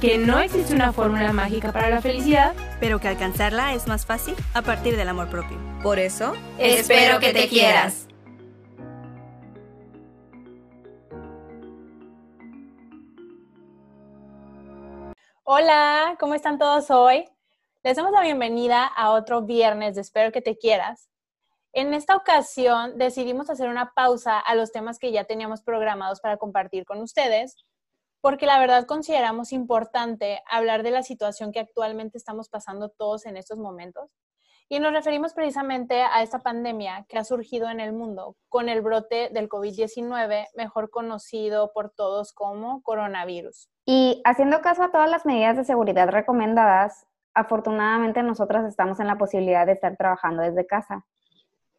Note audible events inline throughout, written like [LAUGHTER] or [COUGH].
que no existe una fórmula mágica para la felicidad. pero que alcanzarla es más fácil a partir del amor propio. Por eso, Espero que te quieras. Hola, ¿cómo están todos hoy? Les damos la bienvenida a otro viernes de Espero que te quieras. En esta ocasión decidimos hacer una pausa a los temas que ya teníamos programados para compartir con ustedes, porque la verdad consideramos importante hablar de la situación que actualmente estamos pasando todos en estos momentos. Y nos referimos precisamente a esta pandemia que ha surgido en el mundo con el brote del COVID-19, mejor conocido por todos como coronavirus. Y haciendo caso a todas las medidas de seguridad recomendadas, afortunadamente nosotras estamos en la posibilidad de estar trabajando desde casa.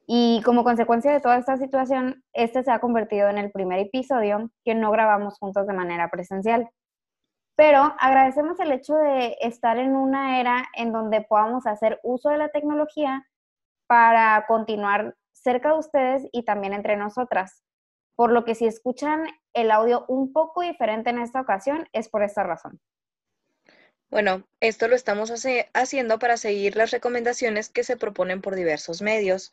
Y como consecuencia de toda esta situación, este se ha convertido en el primer episodio que no grabamos juntos de manera presencial. Pero agradecemos el hecho de estar en una era en donde podamos hacer uso de la tecnología para continuar cerca de ustedes y también entre nosotras. Por lo que si escuchan el audio un poco diferente en esta ocasión, es por esta razón. Bueno, esto lo estamos haciendo para seguir las recomendaciones que se proponen por diversos medios,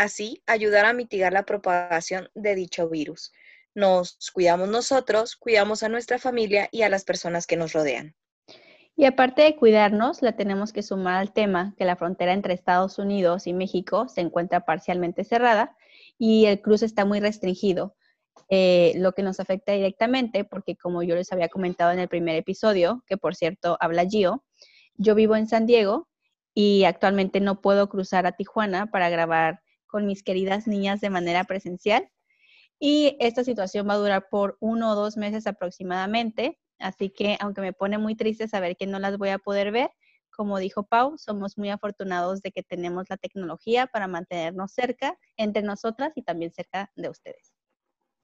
así ayudar a mitigar la propagación de dicho virus. Nos cuidamos nosotros, cuidamos a nuestra familia y a las personas que nos rodean. Y aparte de cuidarnos, le tenemos que sumar al tema que la frontera entre Estados Unidos y México se encuentra parcialmente cerrada y el cruce está muy restringido, eh, lo que nos afecta directamente porque como yo les había comentado en el primer episodio, que por cierto habla Gio, yo vivo en San Diego y actualmente no puedo cruzar a Tijuana para grabar con mis queridas niñas de manera presencial. Y esta situación va a durar por uno o dos meses aproximadamente. Así que, aunque me pone muy triste saber que no las voy a poder ver, como dijo Pau, somos muy afortunados de que tenemos la tecnología para mantenernos cerca entre nosotras y también cerca de ustedes.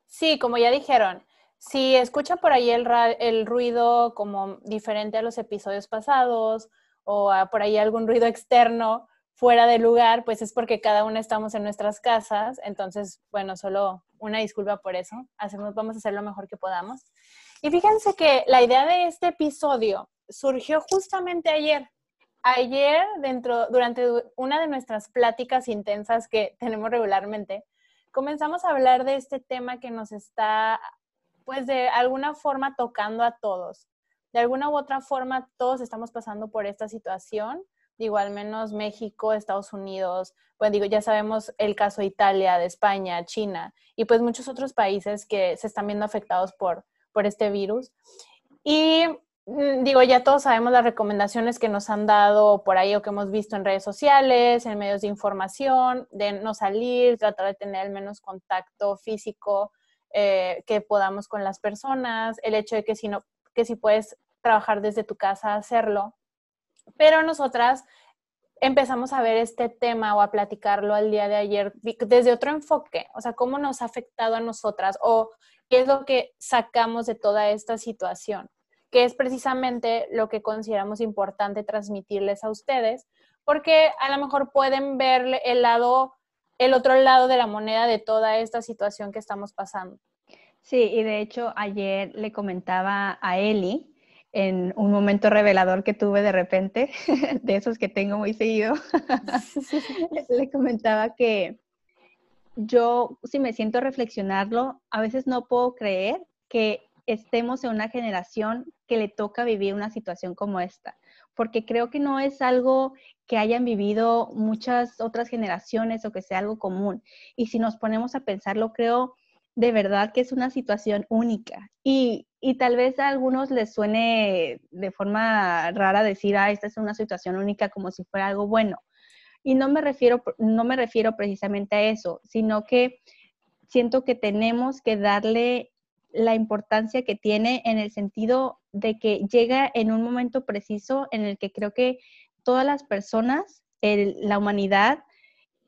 Sí, como ya dijeron, si escuchan por ahí el, ruido como diferente a los episodios pasados o por ahí algún ruido externo fuera de lugar, pues es porque cada una estamos en nuestras casas. Entonces, bueno, solo una disculpa por eso. Hacemos, vamos a hacer lo mejor que podamos. Y fíjense que la idea de este episodio surgió justamente ayer. Ayer, dentro, durante una de nuestras pláticas intensas que tenemos regularmente, comenzamos a hablar de este tema que nos está, pues de alguna forma tocando a todos. De alguna u otra forma, todos estamos pasando por esta situación. Digo, al menos México, Estados Unidos, pues digo, ya sabemos el caso de Italia, de España, China y pues muchos otros países que se están viendo afectados por, por este virus. Y mm, digo, ya todos sabemos las recomendaciones que nos han dado por ahí o que hemos visto en redes sociales, en medios de información, de no salir, tratar de tener el menos contacto físico eh, que podamos con las personas, el hecho de que si, no, que si puedes trabajar desde tu casa, hacerlo. Pero nosotras empezamos a ver este tema o a platicarlo al día de ayer desde otro enfoque, o sea, cómo nos ha afectado a nosotras o qué es lo que sacamos de toda esta situación, que es precisamente lo que consideramos importante transmitirles a ustedes, porque a lo mejor pueden ver el lado, el otro lado de la moneda de toda esta situación que estamos pasando. Sí, y de hecho ayer le comentaba a Eli en un momento revelador que tuve de repente, [LAUGHS] de esos que tengo muy seguido, [LAUGHS] le comentaba que yo, si me siento a reflexionarlo, a veces no puedo creer que estemos en una generación que le toca vivir una situación como esta, porque creo que no es algo que hayan vivido muchas otras generaciones o que sea algo común. Y si nos ponemos a pensarlo, creo de verdad que es una situación única. Y, y tal vez a algunos les suene de forma rara decir, ah, esta es una situación única como si fuera algo bueno. Y no me refiero, no me refiero precisamente a eso, sino que siento que tenemos que darle la importancia que tiene en el sentido de que llega en un momento preciso en el que creo que todas las personas la humanidad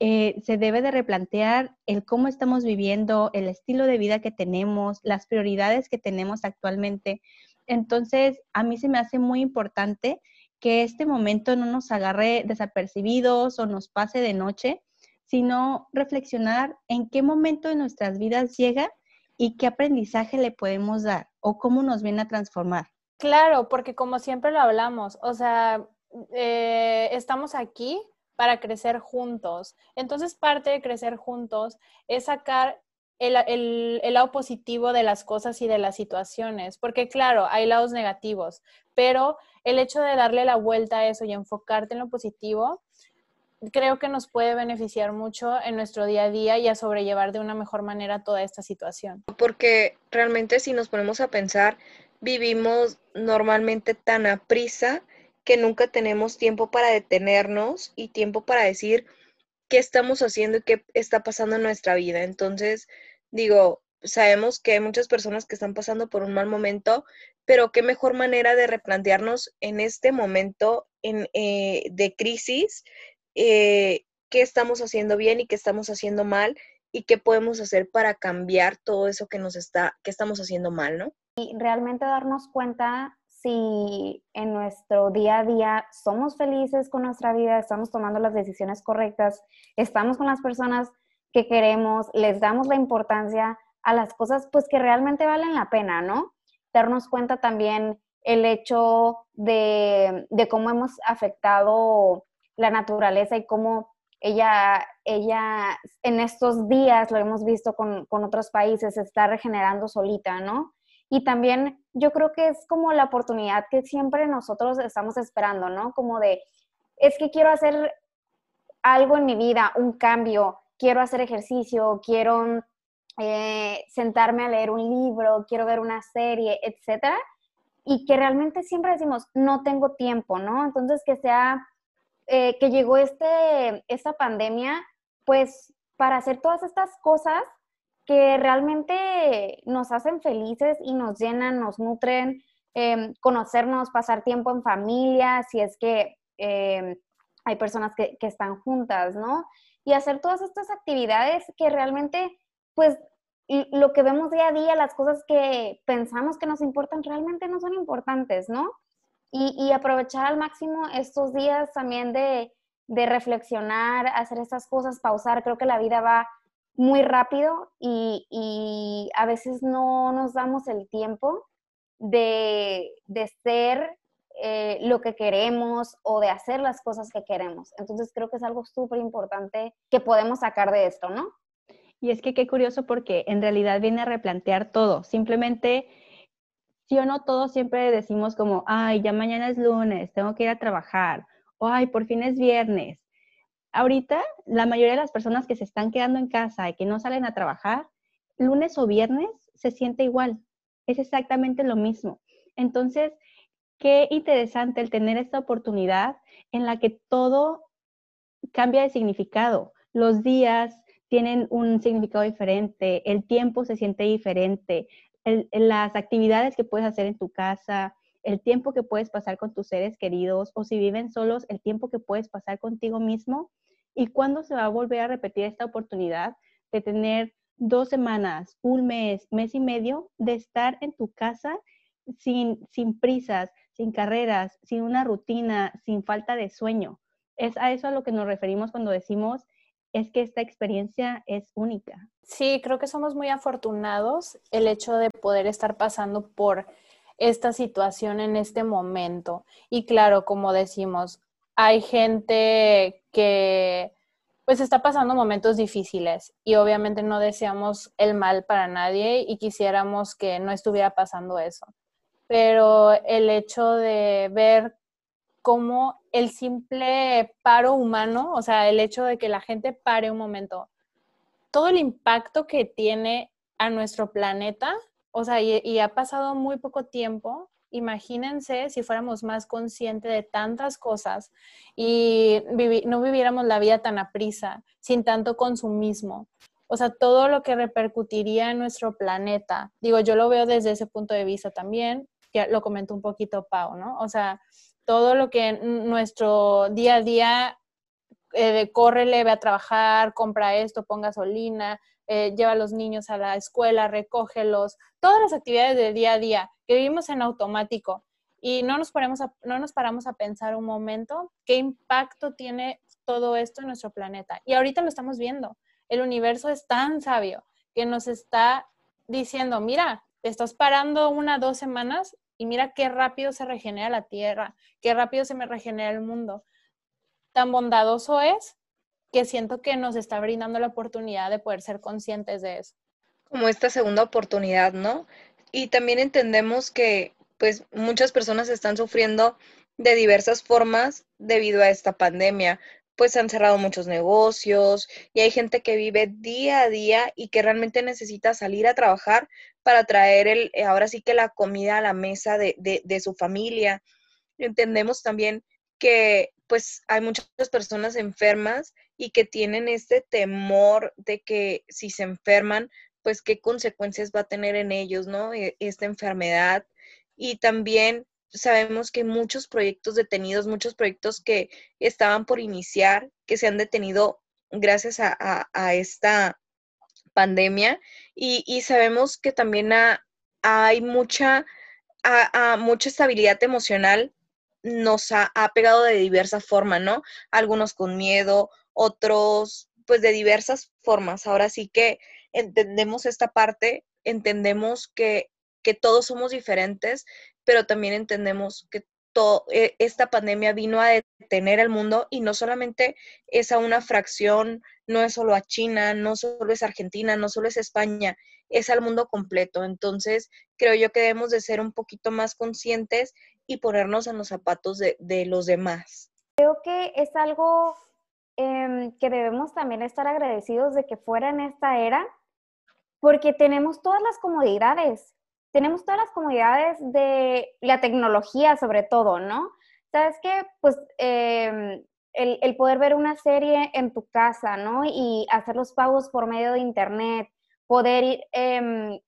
eh, se debe de replantear el cómo estamos viviendo, el estilo de vida que tenemos, las prioridades que tenemos actualmente. Entonces, a mí se me hace muy importante que este momento no nos agarre desapercibidos o nos pase de noche, sino reflexionar en qué momento de nuestras vidas llega y qué aprendizaje le podemos dar o cómo nos viene a transformar. Claro, porque como siempre lo hablamos, o sea, eh, estamos aquí para crecer juntos. Entonces, parte de crecer juntos es sacar el, el, lado positivo de las cosas y de las situaciones, porque claro, hay lados negativos, pero el hecho de darle la vuelta a eso y enfocarte en lo positivo, creo que nos puede beneficiar mucho en nuestro día a día y a sobrellevar de una mejor manera toda esta situación. Porque realmente si nos ponemos a pensar, vivimos normalmente tan a prisa que nunca tenemos tiempo para detenernos y tiempo para decir qué estamos haciendo y qué está pasando en nuestra vida. Entonces, digo, sabemos que hay muchas personas que están pasando por un mal momento, pero qué mejor manera de replantearnos en este momento en, eh, de crisis eh, qué estamos haciendo bien y qué estamos haciendo mal y qué podemos hacer para cambiar todo eso que nos está, que estamos haciendo mal, ¿no? Y realmente darnos cuenta si en nuestro día a día somos felices con nuestra vida, estamos tomando las decisiones correctas, estamos con las personas que queremos, les damos la importancia a las cosas pues que realmente valen la pena, ¿no? Darnos cuenta también el hecho de, cómo hemos afectado la naturaleza y cómo ella, ella en estos días, lo hemos visto con, con otros países, se está regenerando solita, ¿no? Y también yo creo que es como la oportunidad que siempre nosotros estamos esperando, ¿no? Como de, es que quiero hacer algo en mi vida, un cambio, quiero hacer ejercicio, quiero eh, sentarme a leer un libro, quiero ver una serie, etcétera. Y que realmente siempre decimos, no tengo tiempo, ¿no? Entonces que sea, eh, que llegó este, esta pandemia, pues para hacer todas estas cosas que realmente nos hacen felices y nos llenan, nos nutren, em, conocernos, pasar tiempo en familia, si es que em, hay personas que, que, están juntas, ¿no? Y hacer todas estas actividades que realmente, pues, lo que vemos día a día, las cosas que pensamos que nos importan, realmente no son importantes, ¿no? Y, y aprovechar al máximo estos días también de, de reflexionar, hacer estas cosas, pausar. Creo que la vida va muy rápido y, a veces no nos damos el tiempo de, ser eh, lo que queremos o de hacer las cosas que queremos. Entonces creo que es algo súper importante que podemos sacar de esto, ¿no? Y es que qué curioso porque en realidad viene a replantear todo. Simplemente, si o no todos siempre decimos como, ay, ya mañana es lunes, tengo que ir a trabajar, o ay, por fin es viernes ahorita la mayoría de las personas que se están quedando en casa y que no salen a trabajar, lunes o viernes se siente igual. Es exactamente lo mismo. Entonces, qué interesante el tener esta oportunidad en la que todo cambia de significado. Los días tienen un significado diferente, el tiempo se siente diferente, las actividades que puedes hacer en tu casa, el tiempo que puedes pasar con tus seres queridos o si viven solos, el tiempo que puedes pasar contigo mismo y cuándo se va a volver a repetir esta oportunidad de tener dos semanas, un mes, mes y medio de estar en tu casa sin, sin prisas, sin carreras, sin una rutina, sin falta de sueño. Es a eso a lo que nos referimos cuando decimos es que esta experiencia es única. Sí, creo que somos muy afortunados el hecho de poder estar pasando por esta situación en este momento. Y claro, como decimos, hay gente que pues está pasando momentos difíciles y obviamente no deseamos el mal para nadie y quisiéramos que no estuviera pasando eso. Pero el hecho de ver cómo el simple paro humano, o sea, el hecho de que la gente pare un momento, todo el impacto que tiene a nuestro planeta o sea, y, ha pasado muy poco tiempo. Imagínense si fuéramos más conscientes de tantas cosas y no viviéramos la vida tan a prisa, sin tanto consumismo. O sea, todo lo que repercutiría en nuestro planeta. Digo, yo lo veo desde ese punto de vista también, ya lo comentó un poquito Pau, ¿no? O sea, todo lo que nuestro día a día eh, córrele, ve a trabajar, compra esto, ponga gasolina, eh, lleva a los niños a la escuela, recógelos, todas las actividades de día a día que vivimos en automático y no nos, paramos no nos paramos a pensar un momento qué impacto tiene todo esto en nuestro planeta. Y ahorita lo estamos viendo. El universo es tan sabio que nos está diciendo, mira, te estás parando una, dos semanas y mira qué rápido se regenera la Tierra, qué rápido se me regenera el mundo. Tan bondadoso es que siento que nos está brindando la oportunidad de poder ser conscientes de eso. Como esta segunda oportunidad, ¿no? Y también entendemos que pues muchas personas están sufriendo de diversas formas debido a esta pandemia, pues han cerrado muchos negocios y hay gente que vive día a día y que realmente necesita salir a trabajar para traer el, eh, ahora sí que la comida a la mesa de, de, su familia. Entendemos también que pues hay muchas personas enfermas y que tienen este temor de que si se enferman, pues qué consecuencias va a tener en ellos, ¿no? E, esta enfermedad. Y también sabemos que muchos proyectos detenidos, muchos proyectos que estaban por iniciar, que se han detenido gracias a, esta pandemia y, sabemos que también hay mucha, mucha estabilidad emocional nos ha, ha, pegado de diversa forma, ¿no? Algunos con miedo, otros pues de diversas formas. Ahora sí que entendemos esta parte, entendemos que, que todos somos diferentes, pero también entendemos que e, esta pandemia vino a detener el mundo y no solamente es a una fracción, no es solo a China, no solo es Argentina, no solo es España, es al mundo completo. Entonces, creo yo que debemos de ser un poquito más conscientes y ponernos en los zapatos de, los demás. Creo que es algo em, que debemos también estar agradecidos de que fuera en esta era, porque tenemos todas las comodidades tenemos todas las comodidades de la tecnología sobre todo, ¿no? Sabes que, pues, em, el, poder ver una serie en tu casa, ¿no? Y hacer los pagos por medio de internet, poder ir, em,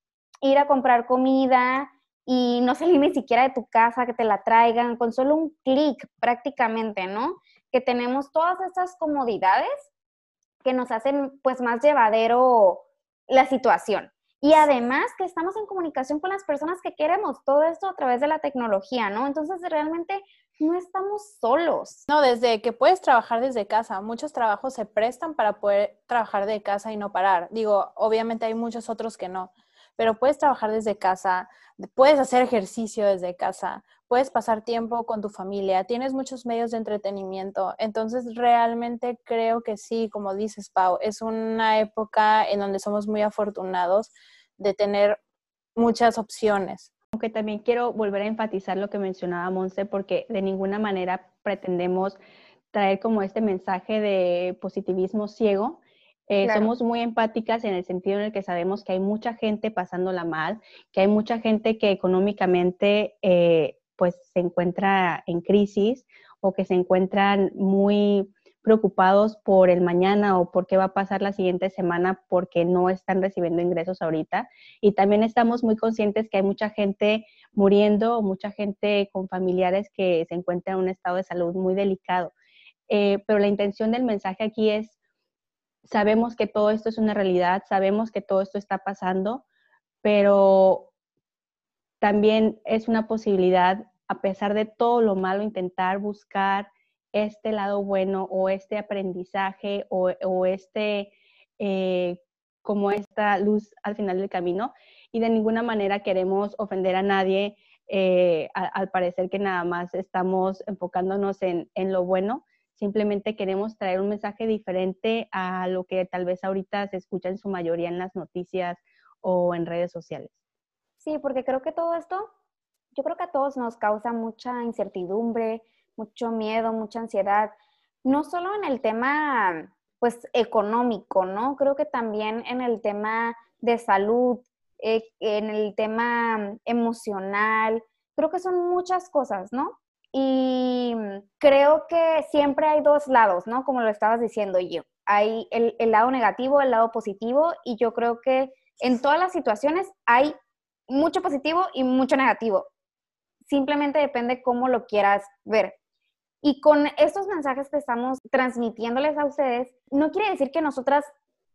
ir a comprar comida y no salir ni siquiera de tu casa, que te la traigan, con solo un clic prácticamente, ¿no? Que tenemos todas estas comodidades que nos hacen pues más llevadero la situación. Y además que estamos en comunicación con las personas que queremos, todo esto a través de la tecnología, ¿no? Entonces realmente no estamos solos. No, desde que puedes trabajar desde casa, muchos trabajos se prestan para poder trabajar de casa y no parar. Digo, obviamente hay muchos otros que no, pero puedes trabajar desde casa, puedes hacer ejercicio desde casa, puedes pasar tiempo con tu familia, tienes muchos medios de entretenimiento. Entonces, realmente creo que sí, como dices, Pau, es una época en donde somos muy afortunados de tener muchas opciones. Aunque también quiero volver a enfatizar lo que mencionaba Monse, porque de ninguna manera pretendemos traer como este mensaje de positivismo ciego, eh, somos muy empáticas en el sentido en el que sabemos que hay mucha gente pasándola mal, que hay mucha gente que económicamente eh, pues se encuentra en crisis o que se encuentran muy preocupados por el mañana o por qué va a pasar la siguiente semana porque no están recibiendo ingresos ahorita. Y también estamos muy conscientes que hay mucha gente muriendo, mucha gente con familiares que se encuentran en un estado de salud muy delicado. Eh, pero la intención del mensaje aquí es sabemos que todo esto es una realidad, sabemos que todo esto está pasando, pero también es una posibilidad, a pesar de todo lo malo, intentar buscar este lado bueno o este aprendizaje o, este, eh, como esta luz al final del camino. Y de ninguna manera queremos ofender a nadie, eh, al parecer que nada más estamos enfocándonos en, en lo bueno, Simplemente queremos traer un mensaje diferente a lo que tal vez ahorita se escucha en su mayoría en las noticias o en redes sociales. Sí, porque creo que todo esto, yo creo que a todos nos causa mucha incertidumbre, mucho miedo, mucha ansiedad, no solo en el tema pues económico, ¿no? Creo que también en el tema de salud, eh, en el tema emocional, creo que son muchas cosas, ¿no? Y creo que siempre hay dos lados, ¿no? Como lo estabas diciendo yo. Hay el, lado negativo, el lado positivo, y yo creo que en todas las situaciones hay mucho positivo y mucho negativo. Simplemente depende cómo lo quieras ver. Y con estos mensajes que estamos transmitiéndoles a ustedes, no quiere decir que nosotras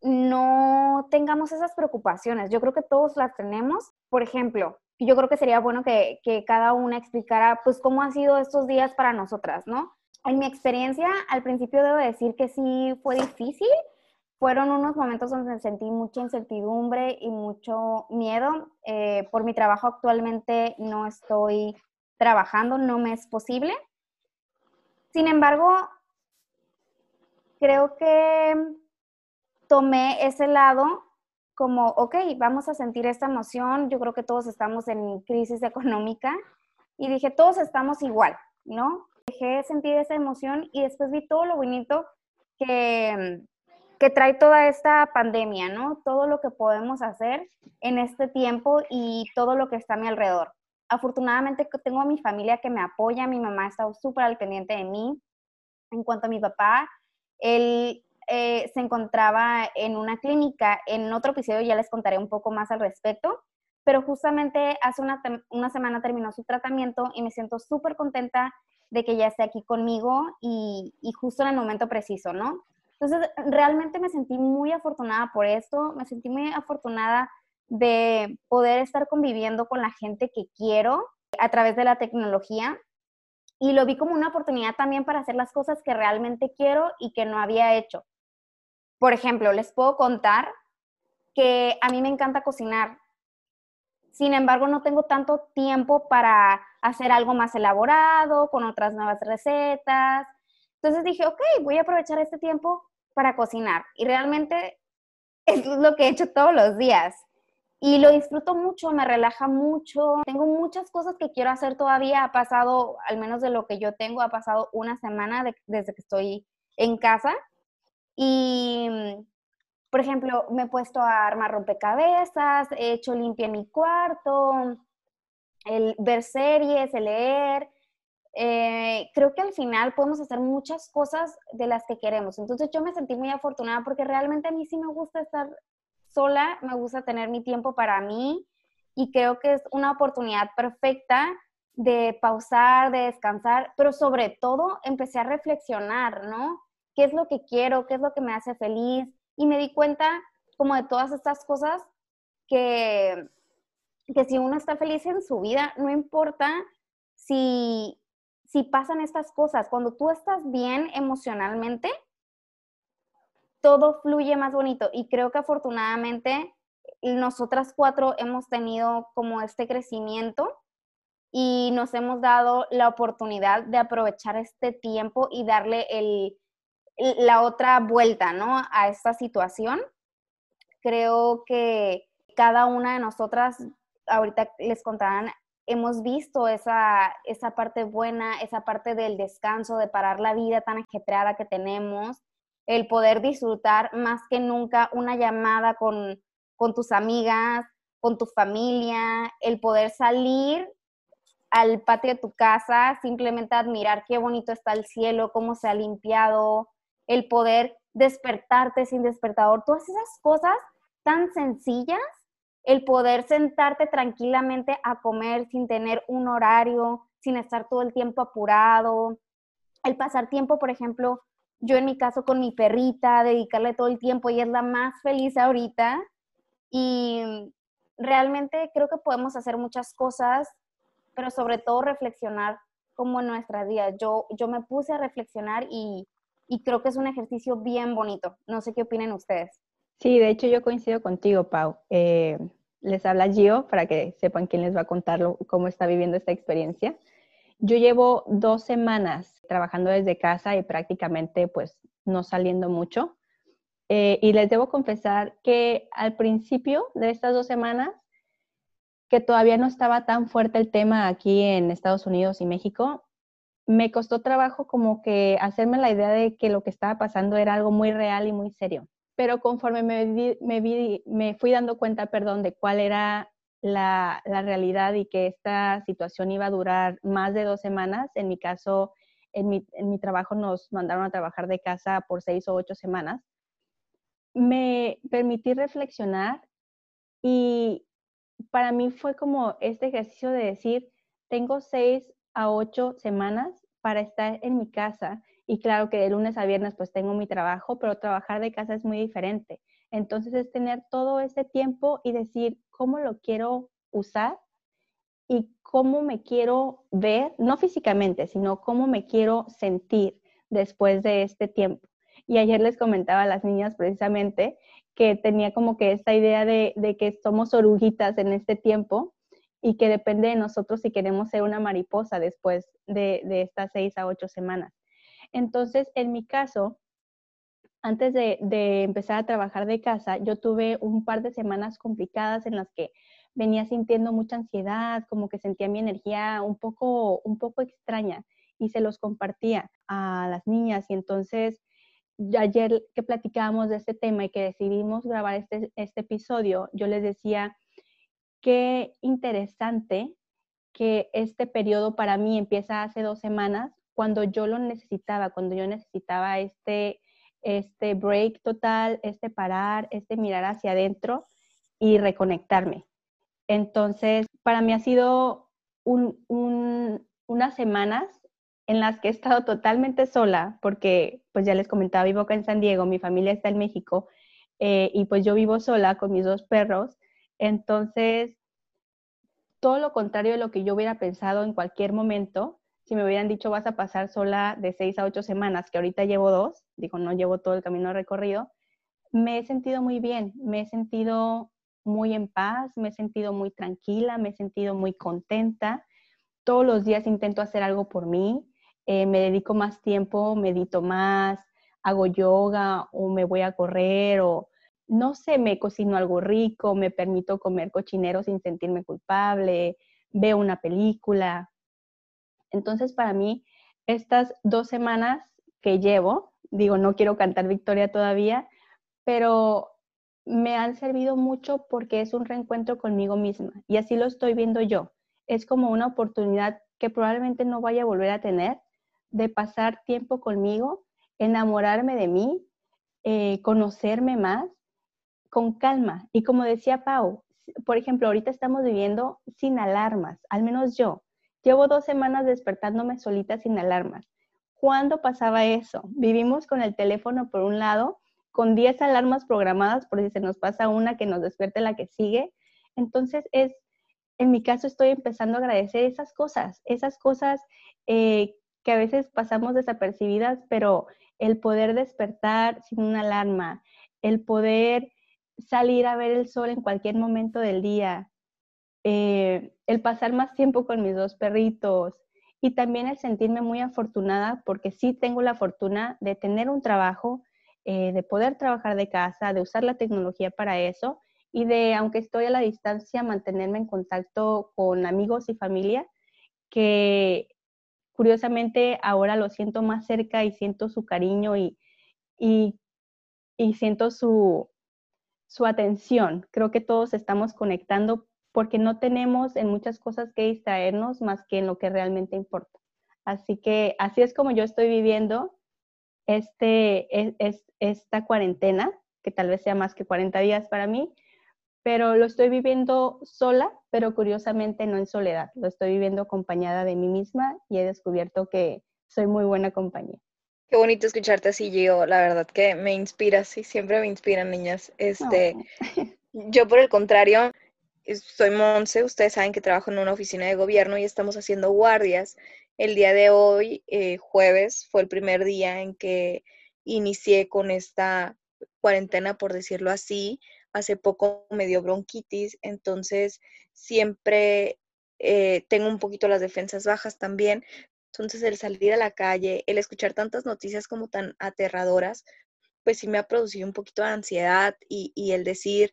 no tengamos esas preocupaciones. Yo creo que todos las tenemos. Por ejemplo, yo creo que sería bueno que, que cada una explicara, pues, cómo han sido estos días para nosotras, ¿no? En mi experiencia, al principio debo decir que sí fue difícil. Fueron unos momentos donde sentí mucha incertidumbre y mucho miedo. Eh, por mi trabajo actualmente no estoy trabajando, no me es posible. Sin embargo, creo que tomé ese lado como, ok, vamos a sentir esta emoción, yo creo que todos estamos en crisis económica y dije, todos estamos igual, ¿no? Dejé sentir esa emoción y después vi todo lo bonito que, trae toda esta pandemia, ¿no? Todo lo que podemos hacer en este tiempo y todo lo que está a mi alrededor. Afortunadamente tengo a mi familia que me apoya, mi mamá está súper al pendiente de mí. En cuanto a mi papá, él eh, se encontraba en una clínica. En otro episodio ya les contaré un poco más al respecto, pero justamente hace una, semana terminó su tratamiento y me siento súper contenta de que ya esté aquí conmigo y, justo en el momento preciso, ¿no? Entonces, realmente me sentí muy afortunada por esto, me sentí muy afortunada de poder estar conviviendo con la gente que quiero a través de la tecnología y lo vi como una oportunidad también para hacer las cosas que realmente quiero y que no había hecho. Por ejemplo, les puedo contar que a mí me encanta cocinar. Sin embargo, no tengo tanto tiempo para hacer algo más elaborado, con otras nuevas recetas. Entonces dije, ok, voy a aprovechar este tiempo para cocinar. Y realmente [LAUGHS] es lo que he hecho todos los días. Y lo disfruto mucho, me relaja mucho. Tengo muchas cosas que quiero hacer todavía. Ha pasado, al menos de lo que yo tengo, ha pasado una semana desde que estoy en casa. Y, por ejemplo, me he puesto a armar rompecabezas, he hecho limpia mi cuarto, el ver series, el leer. Eh, creo que al final podemos hacer muchas cosas de las que queremos. Entonces yo me sentí muy afortunada porque realmente a mí sí me gusta estar sola, me gusta tener mi tiempo para mí y creo que es una oportunidad perfecta de pausar, de descansar, pero sobre todo empecé a reflexionar, ¿no? qué es lo que quiero, qué es lo que me hace feliz. Y me di cuenta como de todas estas cosas que, que si uno está feliz en su vida, no importa si, si pasan estas cosas. Cuando tú estás bien emocionalmente, todo fluye más bonito. Y creo que afortunadamente nosotras cuatro hemos tenido como este crecimiento y nos hemos dado la oportunidad de aprovechar este tiempo y darle el, la otra vuelta, ¿no? A esta situación. Creo que cada una de nosotras, ahorita les contarán, hemos visto esa, esa parte buena, esa parte del descanso, de parar la vida tan ajetreada que tenemos, el poder disfrutar más que nunca una llamada con, con tus amigas, con tu familia, el poder salir al patio de tu casa, simplemente admirar qué bonito está el cielo, cómo se ha limpiado, el poder despertarte sin despertador, todas esas cosas tan sencillas, el poder sentarte tranquilamente a comer sin tener un horario, sin estar todo el tiempo apurado, el pasar tiempo, por ejemplo, yo en mi caso con mi perrita, dedicarle todo el tiempo, ella es la más feliz ahorita y realmente creo que podemos hacer muchas cosas, pero sobre todo reflexionar como en nuestra vida. Yo, yo me puse a reflexionar y, y creo que es un ejercicio bien bonito. No sé qué opinen ustedes. Sí, de hecho yo coincido contigo, Pau. Eh, les habla Gio para que sepan quién les va a contar cómo está viviendo esta experiencia. Yo llevo dos semanas trabajando desde casa y prácticamente pues no saliendo mucho. Eh, y les debo confesar que al principio de estas dos semanas, que todavía no estaba tan fuerte el tema aquí en Estados Unidos y México, me costó trabajo como que hacerme la idea de que lo que estaba pasando era algo muy real y muy serio. Pero conforme me, vi, me, fui dando cuenta, perdón, de cuál era la, la, realidad y que esta situación iba a durar más de dos semanas, en mi caso, en mi, en mi trabajo nos mandaron a trabajar de casa por seis o ocho semanas, me permití reflexionar y para mí fue como este ejercicio de decir, tengo seis a ocho semanas para estar en mi casa. Y claro que de lunes a viernes pues tengo mi trabajo, pero trabajar de casa es muy diferente. Entonces es tener todo ese tiempo y decir cómo lo quiero usar y cómo me quiero ver, no físicamente, sino cómo me quiero sentir después de este tiempo. Y ayer les comentaba a las niñas precisamente que tenía como que esta idea de, que somos oruguitas en este tiempo y que depende de nosotros si queremos ser una mariposa después de, estas seis a ocho semanas. Entonces, en mi caso, antes de, empezar a trabajar de casa, yo tuve un par de semanas complicadas en las que venía sintiendo mucha ansiedad, como que sentía mi energía un poco, un poco extraña y se los compartía a las niñas. Y entonces ayer que platicábamos de este tema y que decidimos grabar este, este episodio, yo les decía qué interesante que este periodo para mí empieza hace dos semanas, cuando yo lo necesitaba, cuando yo necesitaba este, este break total, este parar, este mirar hacia adentro y reconectarme. Entonces, para mí ha sido unas semanas en las que he estado totalmente sola, porque pues ya les comentaba, vivo acá en San Diego, mi familia está en México, eh, y pues yo vivo sola con mis dos perros. Entonces, todo lo contrario de lo que yo hubiera pensado en cualquier momento, si me hubieran dicho vas a pasar sola de seis a ocho semanas, que ahorita llevo dos, digo, no llevo todo el camino recorrido, me he sentido muy bien, me he sentido muy en paz, me he sentido muy tranquila, me he sentido muy contenta. Todos los días intento hacer algo por mí, eh, me dedico más tiempo, medito más, hago yoga o me voy a correr o no sé, me cocino algo rico, me permito comer cochinero sin sentirme culpable, veo una película. Entonces, para mí, estas dos semanas que llevo, digo, no quiero cantar victoria todavía, pero me han servido mucho porque es un reencuentro conmigo misma y así lo estoy viendo yo. Es como una oportunidad que probablemente no vaya a volver a tener de pasar tiempo conmigo, enamorarme de mí, eh, conocerme más con calma. Y como decía Pau, por ejemplo, ahorita estamos viviendo sin alarmas, al menos yo. Llevo dos semanas despertándome solita sin alarmas. ¿Cuándo pasaba eso? Vivimos con el teléfono por un lado con 10 alarmas programadas por si se nos pasa una que nos despierte la que sigue. Entonces es, en mi caso estoy empezando a agradecer esas cosas, esas cosas eh, que a veces pasamos desapercibidas, pero el poder despertar sin una alarma, el poder salir a ver el sol en cualquier momento del día, eh, el pasar más tiempo con mis dos perritos y también el sentirme muy afortunada porque sí tengo la fortuna de tener un trabajo eh, de poder trabajar de casa, de usar la tecnología para eso y de, aunque estoy a la distancia, mantenerme en contacto con amigos y familia, que curiosamente ahora lo siento más cerca y siento su cariño y, y, siento su, su atención. Creo que todos estamos conectando porque no tenemos en muchas cosas que distraernos más que en lo que realmente importa. Así que así es como yo estoy viviendo este, es, esta cuarentena, que tal vez sea más que 40 días para mí, pero lo estoy viviendo sola, pero curiosamente no en soledad. Lo estoy viviendo acompañada de mí misma y he descubierto que soy muy buena compañía. Qué bonito escucharte así, Gio. La verdad que me inspiras y siempre me inspiran, niñas. Este, [LAUGHS] Yo, por el contrario, soy Monse. Ustedes saben que trabajo en una oficina de gobierno y estamos haciendo guardias. El día de hoy, eh, jueves, fue el primer día en que inicié con esta cuarentena, por decirlo así. Hace poco me dio bronquitis, entonces siempre eh, tengo un poquito las defensas bajas también. Entonces el salir a la calle, el escuchar tantas noticias como tan aterradoras, pues sí me ha producido un poquito de ansiedad y, y el decir,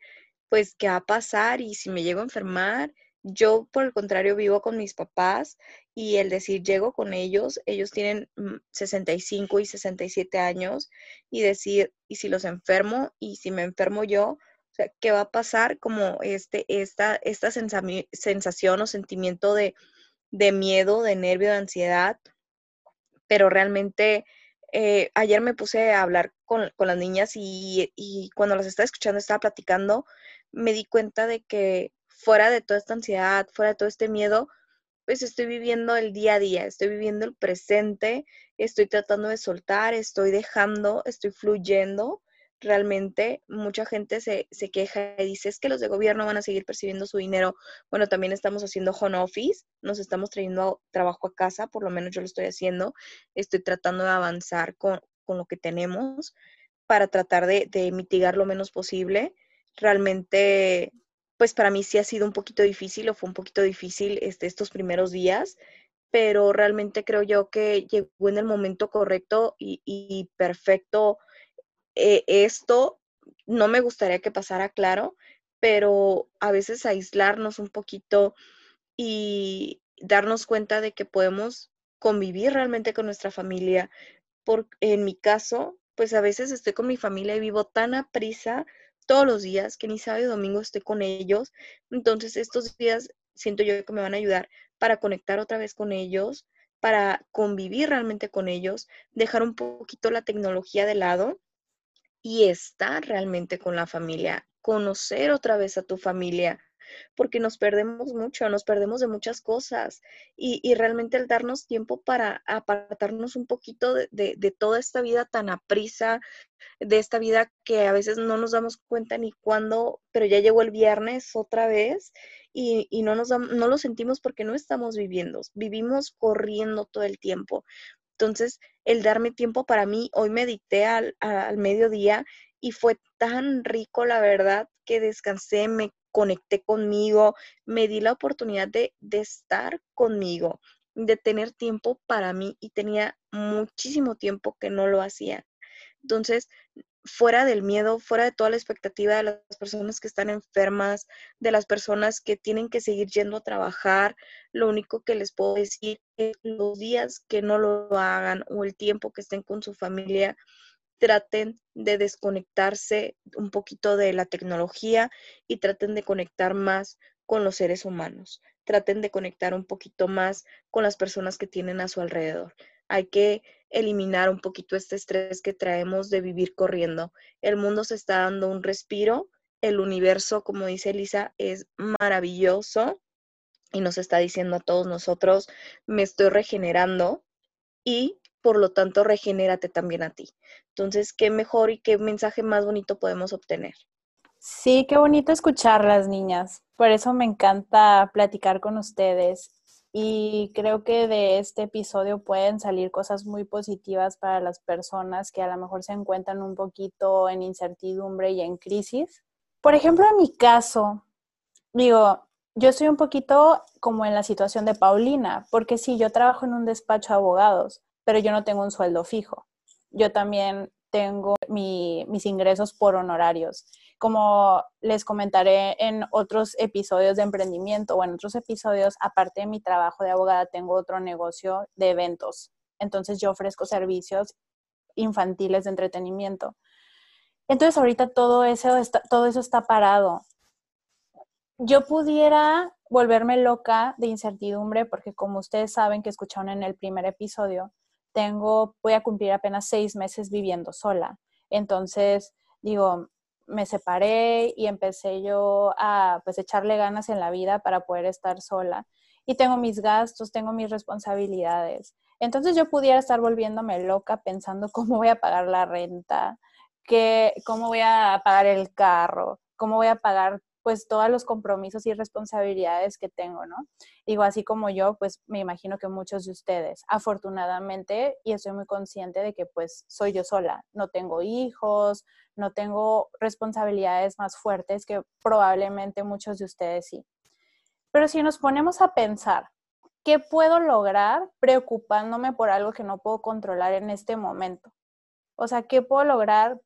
pues, ¿qué va a pasar? Y si me llego a enfermar, yo, por el contrario, vivo con mis papás y el decir llego con ellos, ellos tienen 65 mm, y 67 años y decir, y si los enfermo y si me enfermo yo, ¿qué va a pasar? Como este, esta, esta sensación o sentimiento de, miedo, de nervio, de ansiedad, pero realmente eh, ayer me puse a hablar con, las niñas y, y, cuando las estaba escuchando, estaba platicando, me di cuenta de que fuera de toda esta ansiedad, fuera de todo este miedo, pues estoy viviendo el día a día, estoy viviendo el presente, estoy tratando de soltar, estoy dejando, estoy fluyendo. Realmente mucha gente se, se queja y dice, es que los de gobierno van a seguir percibiendo su dinero. Bueno, también estamos haciendo home office, nos estamos trayendo trabajo a casa, por lo menos yo lo estoy haciendo. Estoy tratando de avanzar con, con lo que tenemos para tratar de mitigar lo menos posible. Realmente pues para mí sí ha sido un poquito difícil o fue un poquito difícil este, estos primeros días, pero realmente creo yo que llegó en el momento correcto y, perfecto eh, esto. No me gustaría que pasara claro, pero a veces aislarnos un poquito y darnos cuenta de que podemos convivir realmente con nuestra familia. Por, en mi caso, pues a veces estoy con mi familia y vivo tan a prisa todos los días, que ni sábado y domingo estoy con ellos. Entonces estos días siento yo que me van a ayudar para conectar otra vez con ellos, para convivir realmente con ellos, dejar un poquito la tecnología de lado y estar realmente con la familia, conocer otra vez a tu familia, porque nos perdemos mucho, nos perdemos de muchas cosas y, realmente el darnos tiempo para apartarnos un poquito de, de, toda esta vida tan aprisa, de esta vida que a veces no nos damos cuenta ni cuándo, pero ya llegó el viernes otra vez y, y no, nos no lo sentimos porque no estamos viviendo, vivimos corriendo todo el tiempo. Entonces, el darme tiempo para mí, hoy medité al, al mediodía y fue tan rico, la verdad, que descansé, me conecté conmigo, me di la oportunidad de, de estar conmigo, de tener tiempo para mí y tenía muchísimo tiempo que no lo hacía. Entonces, fuera del miedo, fuera de toda la expectativa de las personas que están enfermas, de las personas que tienen que seguir yendo a trabajar, lo único que les puedo decir es los días que no lo hagan o el tiempo que estén con su familia, traten de desconectarse un poquito de la tecnología y traten de conectar más con los seres humanos. Traten de conectar un poquito más con las personas que tienen a su alrededor. Hay que eliminar un poquito este estrés que traemos de vivir corriendo. El mundo se está dando un respiro. El universo, como dice Elisa, es maravilloso y nos está diciendo a todos nosotros, me estoy regenerando y por lo tanto regenérate también a ti. Entonces, ¿qué mejor y qué mensaje más bonito podemos obtener? Sí, qué bonito escuchar las niñas. Por eso me encanta platicar con ustedes y creo que de este episodio pueden salir cosas muy positivas para las personas que a lo mejor se encuentran un poquito en incertidumbre y en crisis. Por ejemplo, en mi caso, digo, yo estoy un poquito como en la situación de Paulina, porque sí, yo trabajo en un despacho de abogados, pero yo no tengo un sueldo fijo. Yo también tengo mis ingresos por honorarios. Como les comentaré en otros episodios de emprendimiento o en otros episodios, aparte de mi trabajo de abogada, tengo otro negocio de eventos. Entonces yo ofrezco servicios infantiles de entretenimiento. Entonces ahorita todo eso está, todo eso está parado. Yo pudiera volverme loca de incertidumbre porque como ustedes saben que escucharon en el primer episodio, tengo, voy a cumplir apenas seis meses viviendo sola. Entonces, digo, me separé y empecé yo a pues echarle ganas en la vida para poder estar sola. Y tengo mis gastos, tengo mis responsabilidades. Entonces yo pudiera estar volviéndome loca pensando [LAUGHS] cómo voy a pagar la renta, que, cómo voy a pagar el carro, cómo voy a pagar pues todos los compromisos y responsabilidades que tengo, ¿no? Digo, así como yo, pues me imagino que muchos de ustedes, afortunadamente, y estoy muy consciente de que pues soy yo sola, no tengo hijos, no tengo responsabilidades más fuertes que probablemente muchos de ustedes sí. Pero si nos ponemos a pensar, ¿qué puedo lograr preocupándome por algo que no puedo controlar en este momento? O sea, ¿qué puedo lograr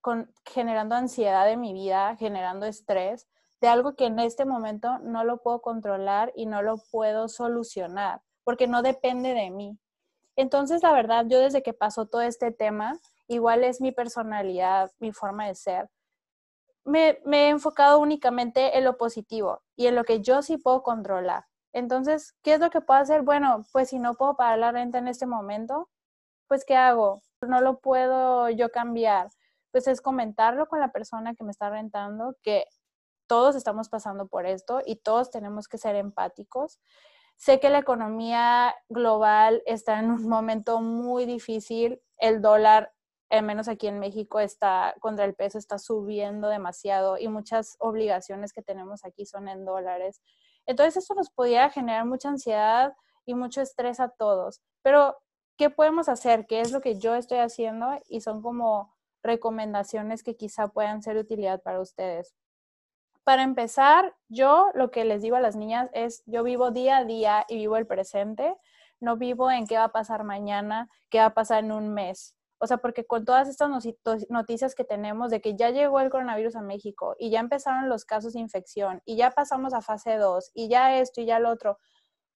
con, generando ansiedad en mi vida, generando estrés? De algo que en este momento no lo puedo controlar y no lo puedo solucionar, porque no depende de mí. Entonces, la verdad, yo desde que pasó todo este tema, igual es mi personalidad, mi forma de ser, me, he enfocado únicamente en lo positivo y en lo que yo sí puedo controlar. Entonces, ¿qué es lo que puedo hacer? Bueno, pues si no puedo pagar la renta en este momento, pues ¿qué hago? No lo puedo yo cambiar. Pues es comentarlo con la persona que me está rentando, que todos estamos pasando por esto y todos tenemos que ser empáticos. Sé que la economía global está en un momento muy difícil. El dólar, al menos aquí en México, está contra el peso, está subiendo demasiado y muchas obligaciones que tenemos aquí son en dólares. Entonces, esto nos podría generar mucha ansiedad y mucho estrés a todos. Pero, ¿qué podemos hacer? ¿Qué es lo que yo estoy haciendo? Y son como recomendaciones que quizá puedan ser de utilidad para ustedes. Para empezar, yo lo que les digo a las niñas es, yo vivo día a día y vivo el presente, no vivo en qué va a pasar mañana, qué va a pasar en un mes. O sea, porque con todas estas noticias que tenemos de que ya llegó el coronavirus a México y ya empezaron los casos de infección y ya pasamos a fase 2 y ya esto y ya lo otro,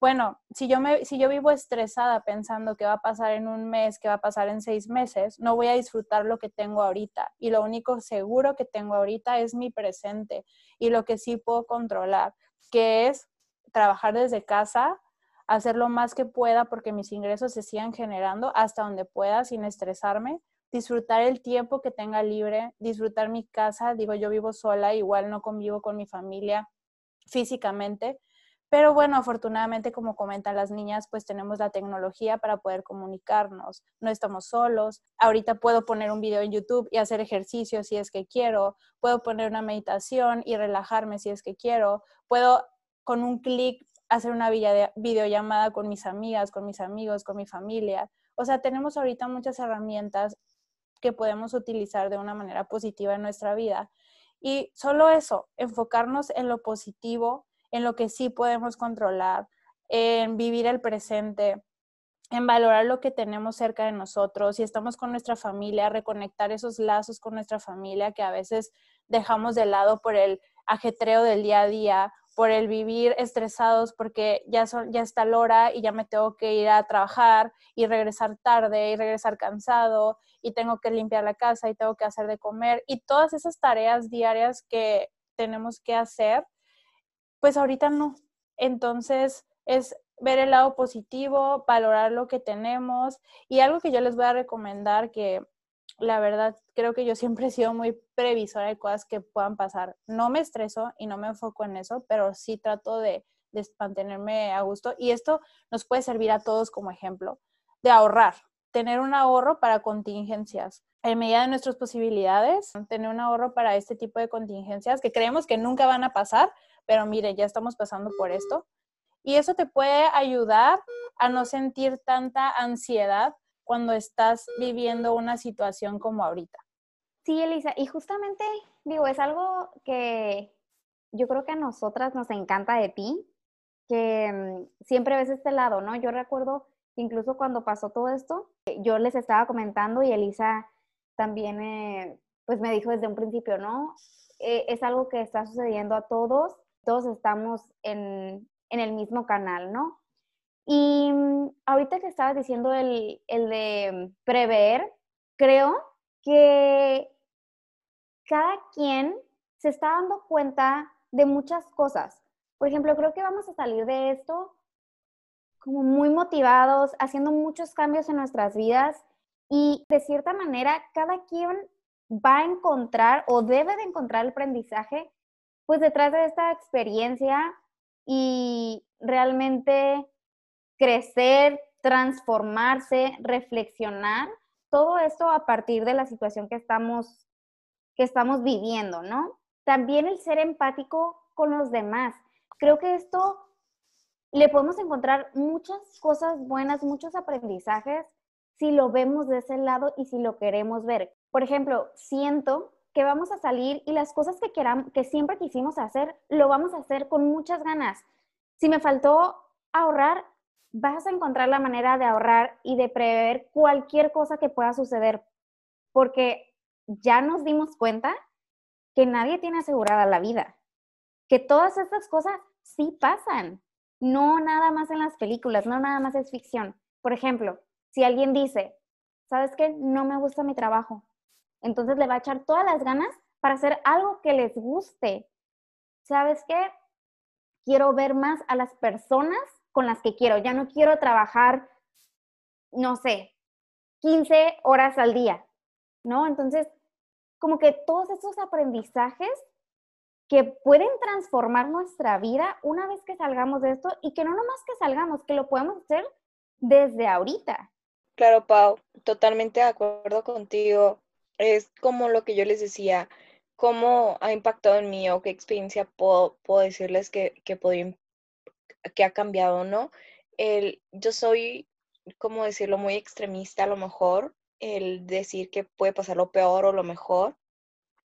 bueno, si yo, me, si yo vivo estresada pensando qué va a pasar en un mes, qué va a pasar en seis meses, no voy a disfrutar lo que tengo ahorita. Y lo único seguro que tengo ahorita es mi presente y lo que sí puedo controlar, que es trabajar desde casa, hacer lo más que pueda porque mis ingresos se sigan generando hasta donde pueda sin estresarme, disfrutar el tiempo que tenga libre, disfrutar mi casa, digo, yo vivo sola, igual no convivo con mi familia físicamente, pero bueno, afortunadamente, como comentan las niñas, pues tenemos la tecnología para poder comunicarnos. No estamos solos. Ahorita puedo poner un video en YouTube y hacer ejercicio si es que quiero. Puedo poner una meditación y relajarme si es que quiero. Puedo con un clic hacer una videollamada con mis amigas, con mis amigos, con mi familia. O sea, tenemos ahorita muchas herramientas que podemos utilizar de una manera positiva en nuestra vida. Y solo eso, enfocarnos en lo positivo, en lo que sí podemos controlar, en vivir el presente, en valorar lo que tenemos cerca de nosotros, si estamos con nuestra familia, reconectar esos lazos con nuestra familia que a veces dejamos de lado por el ajetreo del día a día, por el vivir estresados porque ya, son, ya está la hora y ya me tengo que ir a trabajar y regresar tarde y regresar cansado y tengo que limpiar la casa y tengo que hacer de comer y todas esas tareas diarias que tenemos que hacer pues ahorita no. Entonces es ver el lado positivo, valorar lo que tenemos y algo que yo les voy a recomendar que la verdad creo que yo siempre he sido muy previsora de cosas que puedan pasar. No me estreso y no me enfoco en eso, pero sí trato de, mantenerme a gusto y esto nos puede servir a todos como ejemplo de ahorrar, tener un ahorro para contingencias en medida de nuestras posibilidades, tener un ahorro para este tipo de contingencias que creemos que nunca van a pasar, pero mire, ya estamos pasando por esto. Y eso te puede ayudar a no sentir tanta ansiedad cuando estás viviendo una situación como ahorita. Sí, Elisa, y justamente, digo, es algo que yo creo que a nosotras nos encanta de ti, que mm, siempre ves este lado, ¿no? Yo recuerdo incluso cuando pasó todo esto, yo les estaba comentando y Elisa también, eh, pues me dijo desde un principio, ¿no? Eh, es algo que está sucediendo a todos todos estamos en, el mismo canal, ¿no? Y mm, ahorita que estabas diciendo el, el de prever, creo que cada quien se está dando cuenta de muchas cosas. Por ejemplo, creo que vamos a salir de esto como muy motivados, haciendo muchos cambios en nuestras vidas y de cierta manera cada quien va a encontrar o debe de encontrar el aprendizaje pues detrás de esta experiencia y realmente crecer, transformarse, reflexionar, todo esto a partir de la situación que estamos, que estamos viviendo, ¿no? También el ser empático con los demás. Creo que esto le podemos encontrar muchas cosas buenas, muchos aprendizajes si lo vemos de ese lado y si lo queremos ver. Por ejemplo, siento que vamos a salir y las cosas que queramos, que siempre quisimos hacer, lo vamos a hacer con muchas ganas. Si me faltó ahorrar, vas a encontrar la manera de ahorrar y de prever cualquier cosa que pueda suceder, porque ya nos dimos cuenta que nadie tiene asegurada la vida, que todas estas cosas sí pasan, no nada más en las películas, no nada más es ficción. Por ejemplo, si alguien dice, ¿sabes qué? No me gusta mi trabajo, entonces le va a echar todas las ganas para hacer algo que les guste. ¿Sabes qué? Quiero ver más a las personas con las que quiero. Ya no quiero trabajar, no sé, 15 horas al día, ¿no? Entonces, como que todos estos aprendizajes que pueden transformar nuestra vida una vez que salgamos de esto y que no nomás que salgamos, que lo podemos hacer desde ahorita. Claro, Pau, totalmente de acuerdo contigo. Es como lo que yo les decía, cómo ha impactado en mí o qué experiencia puedo, puedo decirles que, que, que ha cambiado, ¿no? El, yo soy, como decirlo, muy extremista a lo mejor, el decir que puede pasar lo peor o lo mejor.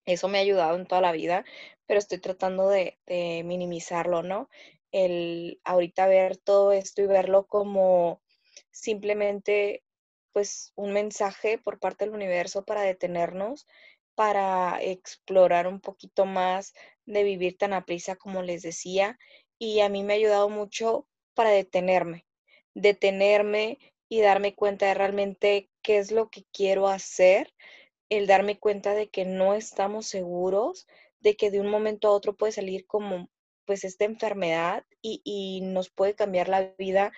Eso me ha ayudado en toda la vida, pero estoy tratando de, de minimizarlo, ¿no? El ahorita ver todo esto y verlo como simplemente pues un mensaje por parte del universo para detenernos, para explorar un poquito más de vivir tan a como les decía. Y a mí me ha ayudado mucho para detenerme, detenerme y darme cuenta de realmente qué es lo que quiero hacer, el darme cuenta de que no estamos seguros, de que de un momento a otro puede salir como pues esta enfermedad y nos puede cambiar la vida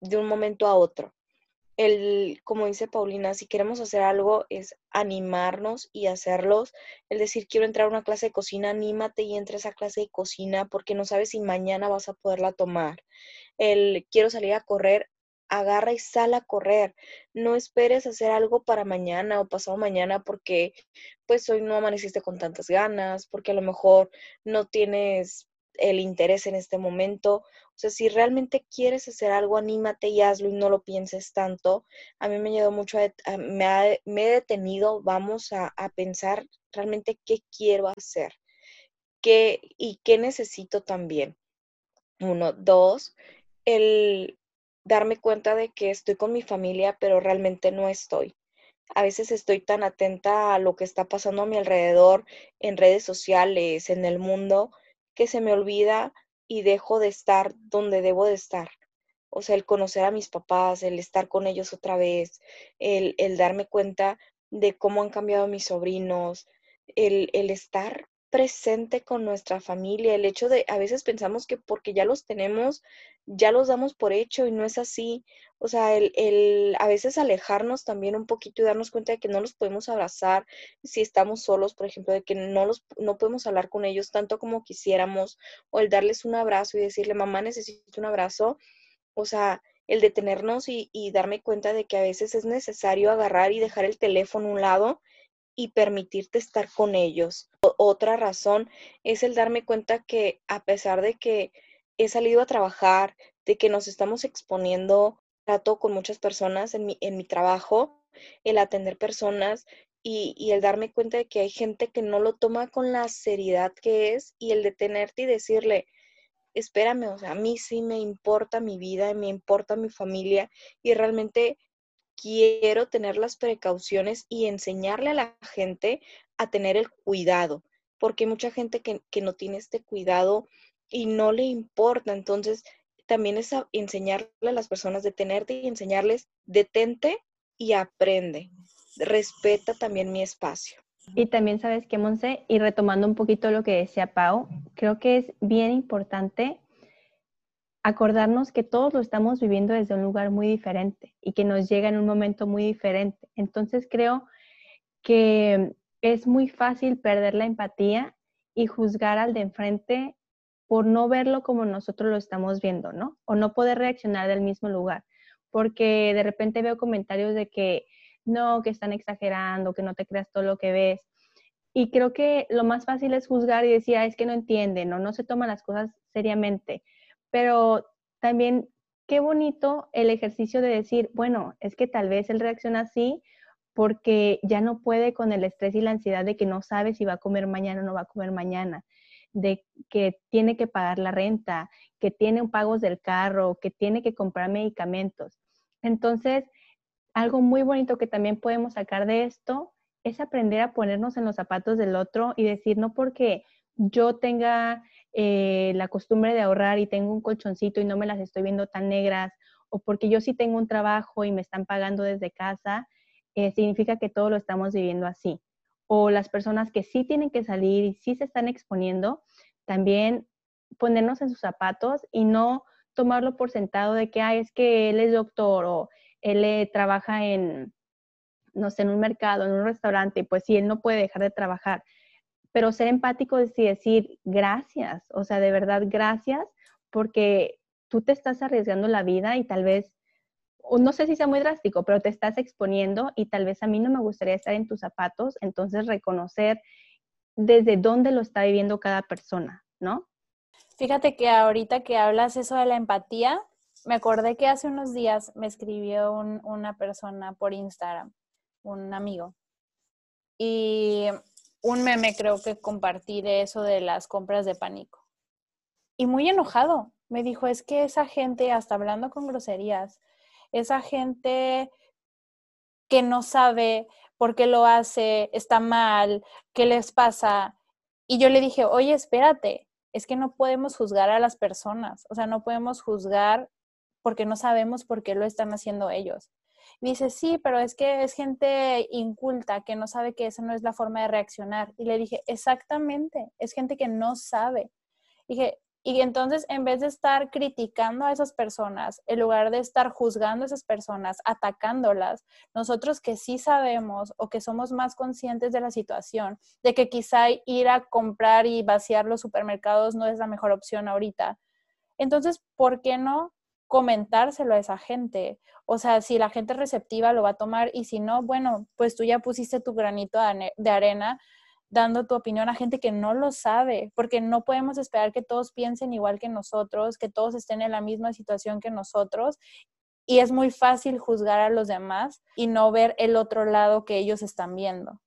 de un momento a otro. El, como dice Paulina, si queremos hacer algo es animarnos y hacerlos. El decir, quiero entrar a una clase de cocina, anímate y entra a esa clase de cocina porque no sabes si mañana vas a poderla tomar. El, quiero salir a correr, agarra y sal a correr. No esperes hacer algo para mañana o pasado mañana porque pues hoy no amaneciste con tantas ganas, porque a lo mejor no tienes el interés en este momento. O sea, si realmente quieres hacer algo, anímate y hazlo y no lo pienses tanto. A mí me ha ayudado mucho, me, he detenido, vamos a, a, pensar realmente qué quiero hacer qué, y qué necesito también. Uno, dos, el darme cuenta de que estoy con mi familia, pero realmente no estoy. A veces estoy tan atenta a lo que está pasando a mi alrededor en redes sociales, en el mundo, que se me olvida y dejo de estar donde debo de estar. O sea, el conocer a mis papás, el estar con ellos otra vez, el, el darme cuenta de cómo han cambiado mis sobrinos, el, el estar presente con nuestra familia, el hecho de, a veces pensamos que porque ya los tenemos, ya los damos por hecho y no es así. O sea, el, el, a veces alejarnos también un poquito y darnos cuenta de que no los podemos abrazar si estamos solos, por ejemplo, de que no, los, no podemos hablar con ellos tanto como quisiéramos, o el darles un abrazo y decirle, mamá, necesito un abrazo. O sea, el detenernos y, y darme cuenta de que a veces es necesario agarrar y dejar el teléfono a un lado y permitirte estar con ellos. otra razón es el darme cuenta que a pesar de que he salido a trabajar, de que nos estamos exponiendo, trato con muchas personas en mi, en mi trabajo, el atender personas y, y, el darme cuenta de que hay gente que no lo toma con la seriedad que es y el detenerte y decirle, espérame, o sea, a mí sí me importa mi vida, me importa mi familia y realmente quiero tener las precauciones y enseñarle a la gente a tener el cuidado, porque hay mucha gente que, no tiene este cuidado y no le importa. Entonces, también es enseñarle a las personas, detenerte y enseñarles, detente y aprende. Respeta también mi espacio. Y también sabes que, Monse, y retomando un poquito lo que decía Pau, creo que es bien importante acordarnos que todos lo estamos viviendo desde un lugar muy diferente y que nos llega en un momento muy diferente. Entonces creo que es muy fácil perder la empatía y juzgar al de enfrente por no verlo como nosotros lo estamos viendo, ¿no? O no poder reaccionar del mismo lugar, porque de repente veo comentarios de que no, que están exagerando, que no te creas todo lo que ves. Y creo que lo más fácil es juzgar y decir, ah, es que no entienden o no se toman las cosas seriamente pero también qué bonito el ejercicio de decir, bueno, es que tal vez él reacciona así porque ya no puede con el estrés y la ansiedad de que no sabe si va a comer mañana o no va a comer mañana, de que tiene que pagar la renta, que tiene pagos del carro, que tiene que comprar medicamentos. Entonces, algo muy bonito que también podemos sacar de esto es aprender a ponernos en los zapatos del otro y decir, no porque yo tenga eh, la costumbre de ahorrar y tengo un colchoncito y no me las estoy viendo tan negras, o porque yo sí tengo un trabajo y me están pagando desde casa, eh, significa que todo lo estamos viviendo así. O las personas que sí tienen que salir y sí se están exponiendo, también ponernos en sus zapatos y no tomarlo por sentado de que, ah, es que él es doctor o él eh, trabaja en, no sé, en un mercado, en un restaurante, pues sí, él no puede dejar de trabajar pero ser empático es decir gracias, o sea, de verdad gracias, porque tú te estás arriesgando la vida y tal vez, no sé si sea muy drástico, pero te estás exponiendo y tal vez a mí no me gustaría estar en tus zapatos, entonces reconocer desde dónde lo está viviendo cada persona, ¿no? Fíjate que ahorita que hablas eso de la empatía, me acordé que hace unos días me escribió una persona por Instagram, un amigo, y un meme creo que compartí de eso de las compras de pánico. Y muy enojado, me dijo, es que esa gente, hasta hablando con groserías, esa gente que no sabe por qué lo hace, está mal, qué les pasa. Y yo le dije, oye, espérate, es que no podemos juzgar a las personas, o sea, no podemos juzgar porque no sabemos por qué lo están haciendo ellos. Dice, sí, pero es que es gente inculta que no sabe que esa no es la forma de reaccionar. Y le dije, exactamente, es gente que no sabe. dije, y entonces, en vez de estar criticando a esas personas, en lugar de estar juzgando a esas personas, atacándolas, nosotros que sí sabemos o que somos más conscientes de la situación, de que quizá ir a comprar y vaciar los supermercados no es la mejor opción ahorita, entonces, ¿por qué no comentárselo a esa gente. O sea, si la gente receptiva lo va a tomar y si no, bueno, pues tú ya pusiste tu granito de arena dando tu opinión a gente que no lo sabe, porque no podemos esperar que todos piensen igual que nosotros, que todos estén en la misma situación que nosotros. Y es muy fácil juzgar a los demás y no ver el otro lado que ellos están viendo.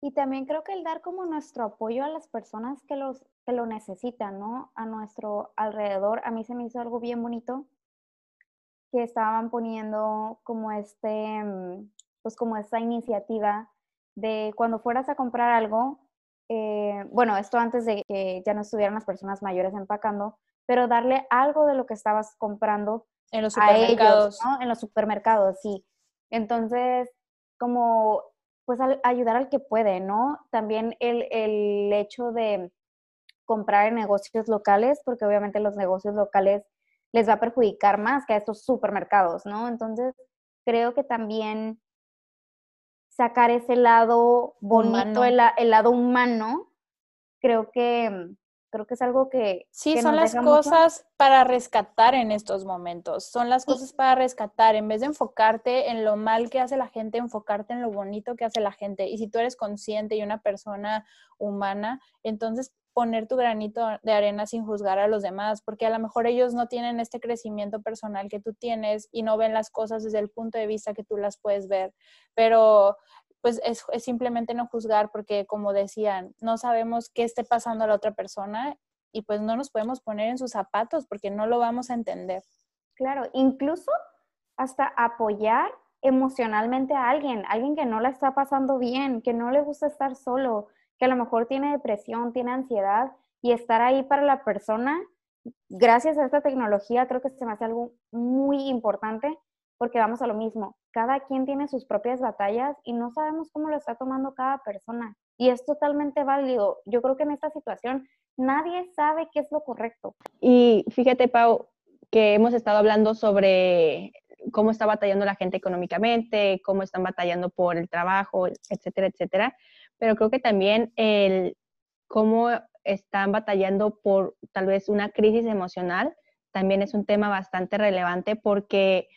Y también creo que el dar como nuestro apoyo a las personas que, los, que lo necesitan, ¿no? A nuestro alrededor. A mí se me hizo algo bien bonito que estaban poniendo como este, mm, pues como esta iniciativa de cuando fueras a comprar algo, eh, bueno, esto antes de que ya no estuvieran las personas mayores empacando, pero darle algo de lo que estabas comprando en los supermercados, ¿no? En los supermercados, sí. Entonces, como pues ayudar al que puede, ¿no? También el, el hecho de comprar en negocios locales, porque obviamente los negocios locales les va a perjudicar más que a estos supermercados, ¿no? Entonces, creo que también sacar ese lado bonito, el, el, lado humano, creo que, creo que es algo que... Sí, son las cosas para rescatar en estos momentos, son las cosas para rescatar, en vez de enfocarte en lo mal que hace la gente, enfocarte en lo bonito que hace la gente. Y si tú eres consciente y una persona humana, entonces poner tu granito de arena sin juzgar a los demás, porque a lo mejor ellos no tienen este crecimiento personal que tú tienes y no ven las cosas desde el punto de vista que tú las puedes ver. Pero pues es, simplemente no juzgar porque, como decían, no sabemos qué esté pasando a la otra persona y pues no nos podemos poner en sus zapatos porque no lo vamos a entender. Claro, incluso hasta apoyar emocionalmente a alguien, alguien que no la está pasando bien, que no le gusta estar solo, que a lo mejor tiene depresión, tiene ansiedad y estar ahí para la persona, gracias a esta tecnología, creo que se me hace algo muy importante porque vamos a lo mismo, cada quien tiene sus propias batallas y no sabemos cómo lo está tomando cada persona. Y es totalmente válido. Yo creo que en esta situación nadie sabe qué es lo correcto. Y fíjate, Pau, que hemos estado hablando sobre cómo está batallando la gente económicamente, cómo están batallando por el trabajo, etcétera, etcétera. Pero creo que también el cómo están batallando por tal vez una crisis emocional también es un tema bastante relevante porque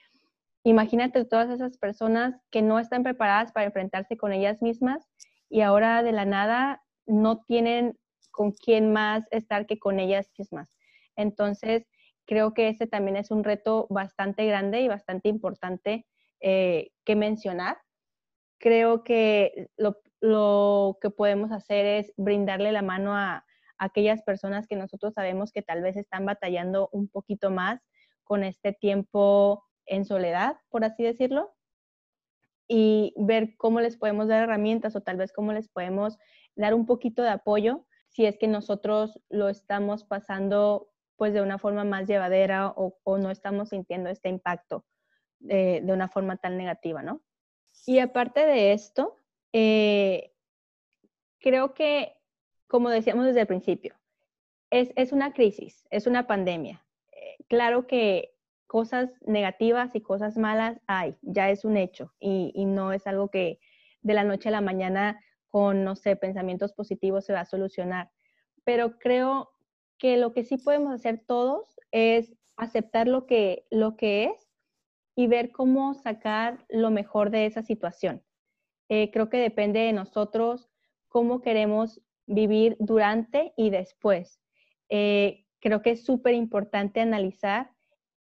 Imagínate todas esas personas que no están preparadas para enfrentarse con ellas mismas y ahora de la nada no tienen con quién más estar que con ellas mismas. Entonces, creo que ese también es un reto bastante grande y bastante importante eh, que mencionar. Creo que lo, lo, que podemos hacer es brindarle la mano a, aquellas personas que nosotros sabemos que tal vez están batallando un poquito más con este tiempo en soledad, por así decirlo, y ver cómo les podemos dar herramientas o tal vez cómo les podemos dar un poquito de apoyo si es que nosotros lo estamos pasando pues de una forma más llevadera o, no estamos sintiendo este impacto de, una forma tan negativa, ¿no? Y aparte de esto, eh, creo que, como decíamos desde el principio, es, una crisis, es una pandemia. Eh, claro que cosas negativas y cosas malas hay, ya es un hecho y, no es algo que de la noche a la mañana con, no sé, pensamientos positivos se va a solucionar. Pero creo que lo que sí podemos hacer todos es aceptar lo que, lo que es y ver cómo sacar lo mejor de esa situación. Eh, creo que depende de nosotros cómo queremos vivir durante y después. Eh, creo que es súper importante analizar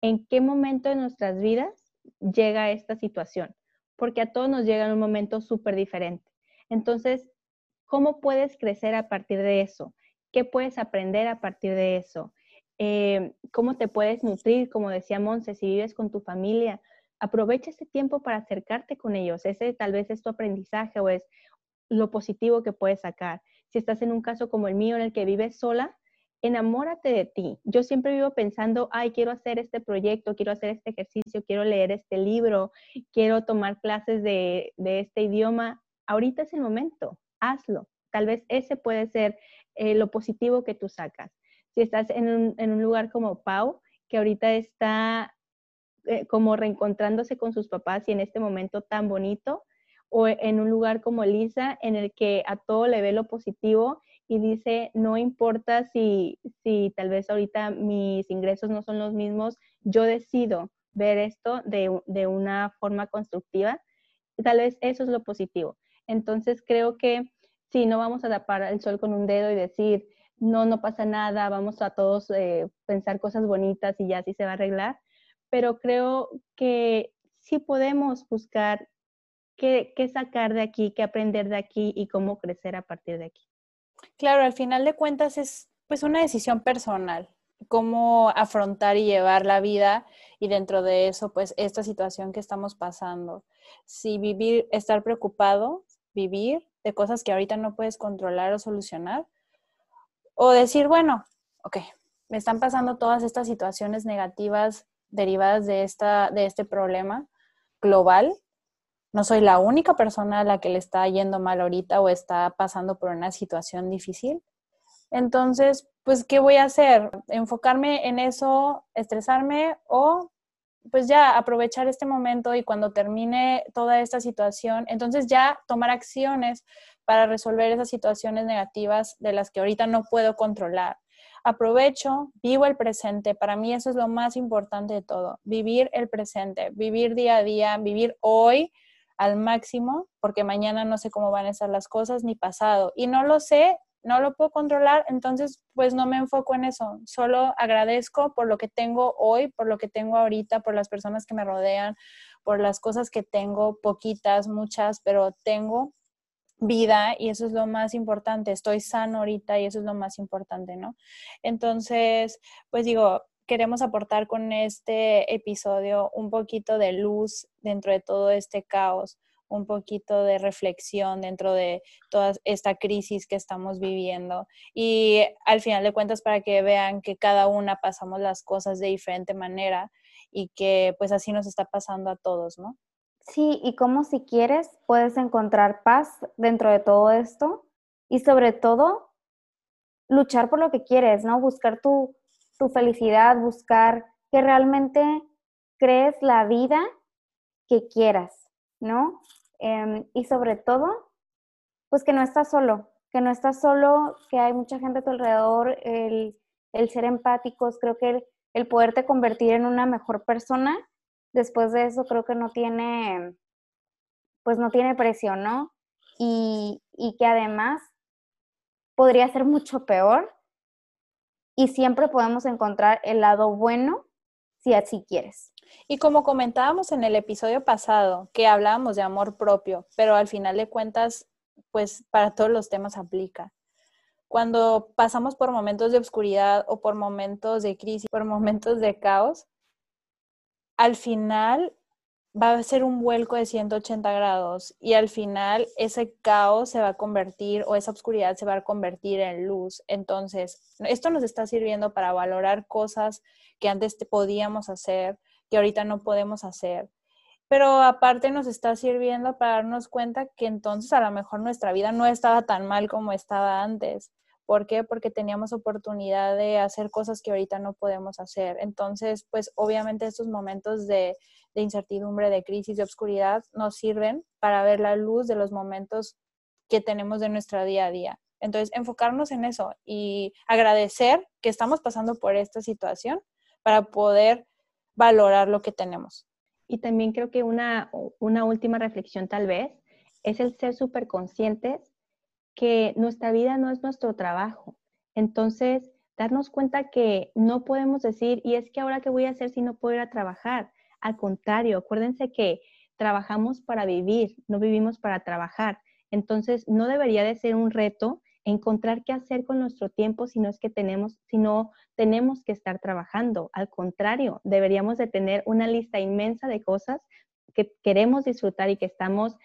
en qué momento de nuestras vidas llega esta situación, porque a todos nos llega en un momento súper diferente. Entonces, ¿cómo puedes crecer a partir de eso? ¿Qué puedes aprender a partir de eso? Eh, ¿Cómo te puedes nutrir? Como decía Monse, si vives con tu familia, aprovecha ese tiempo para acercarte con ellos. Ese tal vez es tu aprendizaje o es lo positivo que puedes sacar. Si estás en un caso como el mío en el que vives sola, enamórate de ti. Yo siempre vivo pensando, ay, quiero hacer este proyecto, quiero hacer este ejercicio, quiero leer este libro, quiero tomar clases de, este idioma. Ahorita es el momento, hazlo. Tal vez ese puede ser eh, lo positivo que tú sacas. Si estás en un, en un lugar como Pau, que ahorita está eh, como reencontrándose con sus papás y en este momento tan bonito, o en un lugar como Lisa, en el que a todo le ve lo positivo y dice, no importa si, si tal vez ahorita mis ingresos no son los mismos, yo decido ver esto de, de una forma constructiva. Tal vez eso es lo positivo. Entonces creo que si no vamos a tapar el sol con un dedo y decir, no, no pasa nada, vamos a todos eh, pensar cosas bonitas y ya así se va a arreglar, pero creo que sí podemos buscar qué, sacar de aquí, qué aprender de aquí y cómo crecer a partir de aquí. Claro, al final de cuentas es pues una decisión personal, cómo afrontar y llevar la vida y dentro de eso pues esta situación que estamos pasando. Si vivir, estar preocupado, vivir de cosas que ahorita no puedes controlar o solucionar, o decir, bueno, ok, me están pasando todas estas situaciones negativas derivadas de, esta, de este problema global. No soy la única persona a la que le está yendo mal ahorita o está pasando por una situación difícil. Entonces, pues, ¿qué voy a hacer? ¿Enfocarme en eso, estresarme o pues ya aprovechar este momento y cuando termine toda esta situación, entonces ya tomar acciones para resolver esas situaciones negativas de las que ahorita no puedo controlar aprovecho, vivo el presente. Para mí eso es lo más importante de todo, vivir el presente, vivir día a día, vivir hoy al máximo, porque mañana no sé cómo van a estar las cosas ni pasado. Y no lo sé, no lo puedo controlar, entonces pues no me enfoco en eso. Solo agradezco por lo que tengo hoy, por lo que tengo ahorita, por las personas que me rodean, por las cosas que tengo, poquitas, muchas, pero tengo vida y eso es lo más importante. Estoy sano ahorita y eso es lo más importante, ¿no? Entonces, pues digo, queremos aportar con este episodio un poquito de luz dentro de todo este caos, un poquito de reflexión dentro de toda esta crisis que estamos viviendo y al final de cuentas para que vean que cada una pasamos las cosas de diferente manera y que pues así nos está pasando a todos, ¿no? Sí, y como si quieres puedes encontrar paz dentro de todo esto y sobre todo luchar por lo que quieres, ¿no? Buscar tu, tu felicidad, buscar que realmente crees la vida que quieras, ¿no? Em, y sobre todo, pues que no estás solo, que no estás solo, que hay mucha gente a tu alrededor, el, el ser empáticos, creo que el, el poderte convertir en una mejor persona después de eso creo que no tiene, pues no tiene precio, ¿no? Y, y que además podría ser mucho peor y siempre podemos encontrar el lado bueno si así quieres. Y como comentábamos en el episodio pasado, que hablábamos de amor propio, pero al final de cuentas, pues para todos los temas aplica. Cuando pasamos por momentos de oscuridad o por momentos de crisis, por momentos de caos, al final va a ser un vuelco de 180 grados y al final ese caos se va a convertir o esa oscuridad se va a convertir en luz. Entonces, esto nos está sirviendo para valorar cosas que antes podíamos hacer, que ahorita no podemos hacer. Pero aparte nos está sirviendo para darnos cuenta que entonces a lo mejor nuestra vida no estaba tan mal como estaba antes. ¿Por qué? Porque teníamos oportunidad de hacer cosas que ahorita no podemos hacer. Entonces, pues obviamente estos momentos de, incertidumbre, de crisis, de oscuridad, nos sirven para ver la luz de los momentos que tenemos de nuestro día a día. Entonces, enfocarnos en eso y agradecer que estamos pasando por esta situación para poder valorar lo que tenemos. Y también creo que una, una última reflexión tal vez es el ser súper conscientes que nuestra vida no es nuestro trabajo. Entonces, darnos cuenta que no podemos decir, y es que ahora qué voy a hacer si no puedo ir a trabajar. Al contrario, acuérdense que trabajamos para vivir, no vivimos para trabajar. Entonces, no debería de ser un reto encontrar qué hacer con nuestro tiempo si no es que tenemos, si no tenemos que estar trabajando. Al contrario, deberíamos de tener una lista inmensa de cosas que queremos disfrutar y que estamos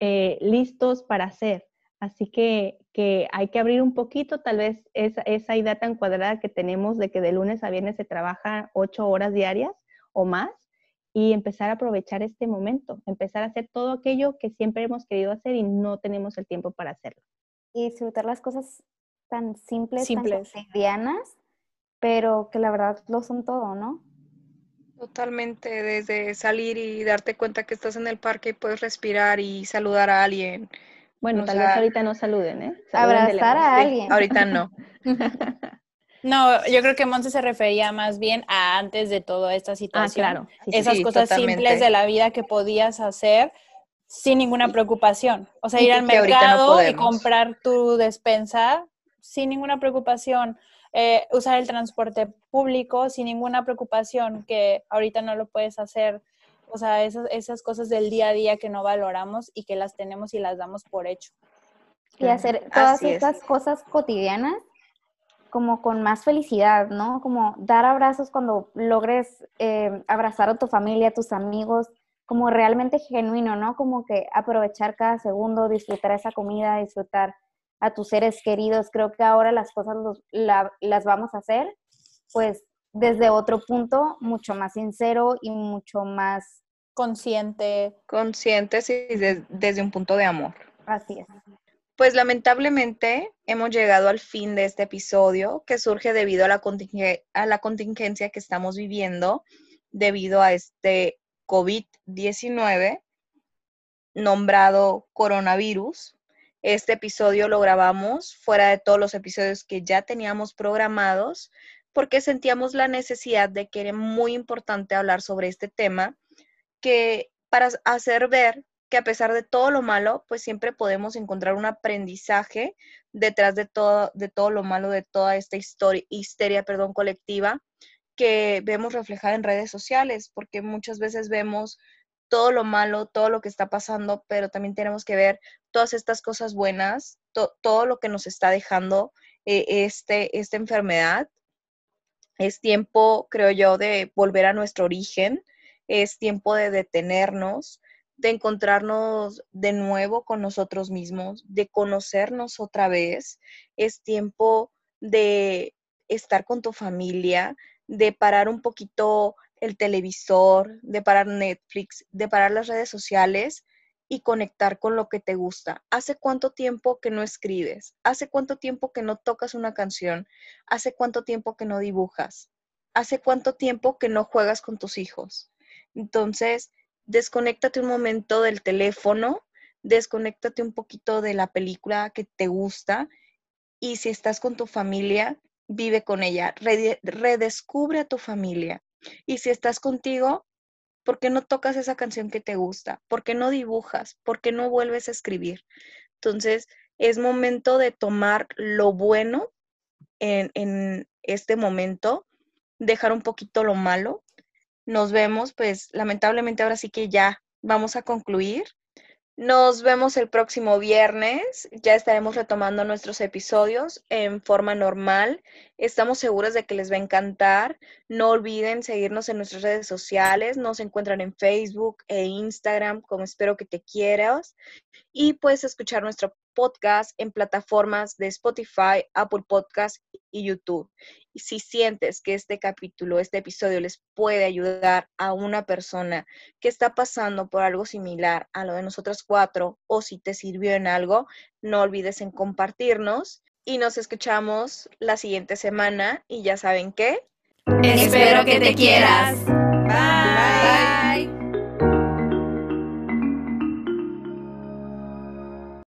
eh, listos para hacer. Así que, que, hay que abrir un poquito tal vez esa, esa idea tan cuadrada que tenemos de que de lunes a viernes se trabaja ocho horas diarias o más y empezar a aprovechar este momento, empezar a hacer todo aquello que siempre hemos querido hacer y no tenemos el tiempo para hacerlo y disfrutar las cosas tan simples, simples. tan cotidianas, pero que la verdad lo son todo, ¿no? Totalmente, desde salir y darte cuenta que estás en el parque y puedes respirar y saludar a alguien. Bueno, tal vez ahorita no saluden, ¿eh? abrazar a alguien. ahorita no. [LAUGHS] no, yo creo que Monse se refería más bien a antes de toda esta ah, situación. Ah, claro. Esas cosas simples de la vida que podías hacer sin ninguna preocupación. O sea, ir al mercado y comprar tu despensa sin ninguna preocupación. Eh, usar el transporte público sin ninguna preocupación, que ahorita no lo puedes hacer. O sea, esas, esas cosas del día a día que no valoramos y que las tenemos y las damos por hecho. Y hacer todas estas cosas cotidianas como con más felicidad, ¿no? Como dar abrazos cuando logres eh, abrazar a tu familia, a tus amigos, como realmente genuino, ¿no? Como que aprovechar cada segundo, disfrutar esa comida, disfrutar a tus seres queridos. Creo que ahora las cosas las vamos a hacer, pues desde otro punto, mucho más sincero y mucho más consciente. Consciente, sí, desde un punto de amor. Así es. Pues lamentablemente hemos llegado al fin de este episodio que surge debido a la, a la contingencia que estamos viviendo debido a este COVID-19 nombrado coronavirus. Este episodio lo grabamos fuera de todos los episodios que ya teníamos programados porque sentíamos la necesidad de que era muy importante hablar sobre este tema, que para hacer ver que a pesar de todo lo malo, pues siempre podemos encontrar un aprendizaje detrás de todo, de todo lo malo, de toda esta historia, histeria perdón, colectiva que vemos reflejada en redes sociales, porque muchas veces vemos todo lo malo, todo lo que está pasando, pero también tenemos que ver todas estas cosas buenas, todo lo que nos está dejando eh, este, esta enfermedad. Es tiempo, creo yo, de volver a nuestro origen, es tiempo de detenernos, de encontrarnos de nuevo con nosotros mismos, de conocernos otra vez, es tiempo de estar con tu familia, de parar un poquito el televisor, de parar Netflix, de parar las redes sociales y conectar con lo que te gusta. ¿Hace cuánto tiempo que no escribes? ¿Hace cuánto tiempo que no tocas una canción? ¿Hace cuánto tiempo que no dibujas? ¿Hace cuánto tiempo que no juegas con tus hijos? Entonces, desconéctate un momento del teléfono, desconéctate un poquito de la película que te gusta y si estás con tu familia, vive con ella, redescubre a tu familia. Y si estás contigo, ¿por qué no tocas esa canción que te gusta? ¿Por qué no dibujas? ¿Por qué no vuelves a escribir? Entonces, es momento de tomar lo bueno en, en este momento, dejar un poquito lo malo. Nos vemos, pues lamentablemente ahora sí que ya vamos a concluir. Nos vemos el próximo viernes. Ya estaremos retomando nuestros episodios en forma normal. Estamos seguros de que les va a encantar. No olviden seguirnos en nuestras redes sociales. Nos encuentran en Facebook e Instagram, como espero que te quieras. Y puedes escuchar nuestro podcast en plataformas de Spotify, Apple Podcast y YouTube. Y si sientes que este capítulo, este episodio les puede ayudar a una persona que está pasando por algo similar a lo de nosotras cuatro o si te sirvió en algo, no olvides en compartirnos y nos escuchamos la siguiente semana y ya saben qué. Espero que te quieras. Bye.